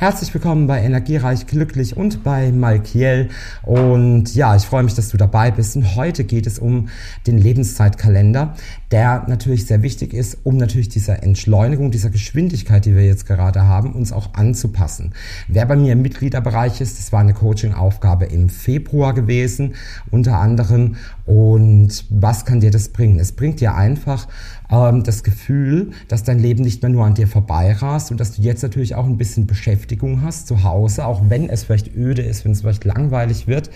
Herzlich willkommen bei Energiereich Glücklich und bei Malkiel. Und ja, ich freue mich, dass du dabei bist. Und heute geht es um den Lebenszeitkalender, der natürlich sehr wichtig ist, um natürlich dieser Entschleunigung, dieser Geschwindigkeit, die wir jetzt gerade haben, uns auch anzupassen. Wer bei mir im Mitgliederbereich ist, das war eine Coaching-Aufgabe im Februar gewesen, unter anderem. Und was kann dir das bringen? Es bringt dir einfach ähm, das Gefühl, dass dein Leben nicht mehr nur an dir vorbeirast und dass du jetzt natürlich auch ein bisschen Beschäftigung hast zu Hause, auch wenn es vielleicht öde ist, wenn es vielleicht langweilig wird,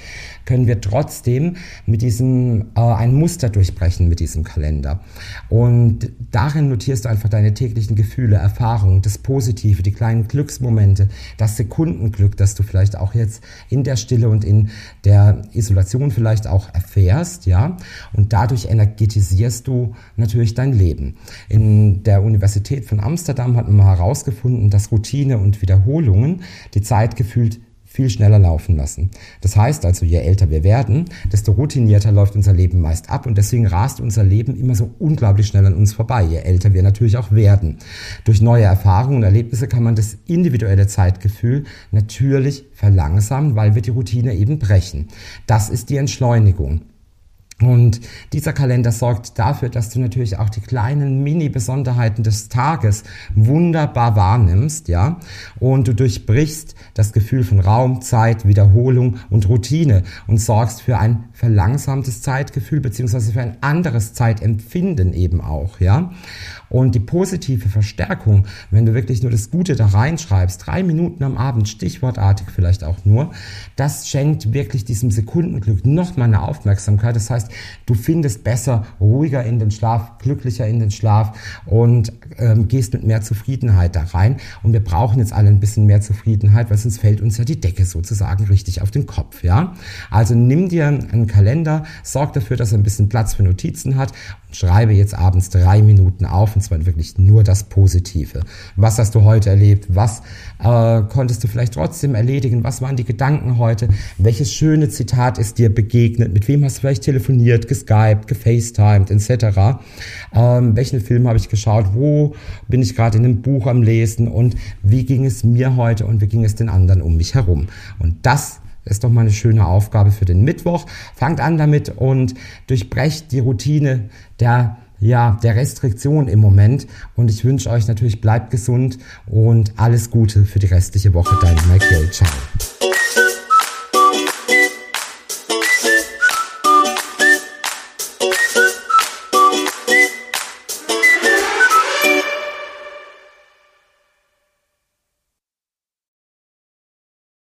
können wir trotzdem mit diesem äh, ein Muster durchbrechen mit diesem Kalender. Und darin notierst du einfach deine täglichen Gefühle, Erfahrungen, das Positive, die kleinen Glücksmomente, das Sekundenglück, das du vielleicht auch jetzt in der Stille und in der Isolation vielleicht auch erfährst, ja. Und dadurch energetisierst du natürlich dein Leben. In der Universität von Amsterdam hat man mal herausgefunden, dass Routine und Wiederholungen die Zeit gefühlt viel schneller laufen lassen. Das heißt also, je älter wir werden, desto routinierter läuft unser Leben meist ab und deswegen rast unser Leben immer so unglaublich schnell an uns vorbei, je älter wir natürlich auch werden. Durch neue Erfahrungen und Erlebnisse kann man das individuelle Zeitgefühl natürlich verlangsamen, weil wir die Routine eben brechen. Das ist die Entschleunigung. Und dieser Kalender sorgt dafür, dass du natürlich auch die kleinen Mini-Besonderheiten des Tages wunderbar wahrnimmst, ja. Und du durchbrichst das Gefühl von Raum, Zeit, Wiederholung und Routine und sorgst für ein verlangsamtes Zeitgefühl beziehungsweise für ein anderes Zeitempfinden eben auch, ja. Und die positive Verstärkung, wenn du wirklich nur das Gute da reinschreibst, drei Minuten am Abend, stichwortartig vielleicht auch nur, das schenkt wirklich diesem Sekundenglück noch mal eine Aufmerksamkeit. Das heißt, du findest besser, ruhiger in den Schlaf, glücklicher in den Schlaf und ähm, gehst mit mehr Zufriedenheit da rein. Und wir brauchen jetzt alle ein bisschen mehr Zufriedenheit, weil sonst fällt uns ja die Decke sozusagen richtig auf den Kopf, ja. Also nimm dir einen Kalender, sorg dafür, dass er ein bisschen Platz für Notizen hat Schreibe jetzt abends drei Minuten auf und zwar wirklich nur das Positive. Was hast du heute erlebt? Was äh, konntest du vielleicht trotzdem erledigen? Was waren die Gedanken heute? Welches schöne Zitat ist dir begegnet? Mit wem hast du vielleicht telefoniert, geskypt, gefacetimed etc.? Ähm, welchen Film habe ich geschaut? Wo bin ich gerade in einem Buch am Lesen? Und wie ging es mir heute und wie ging es den anderen um mich herum? Und das ist doch mal eine schöne Aufgabe für den Mittwoch. Fangt an damit und durchbrecht die Routine der ja, der Restriktion im Moment. Und ich wünsche euch natürlich, bleibt gesund und alles Gute für die restliche Woche. Dein Michael. Ciao.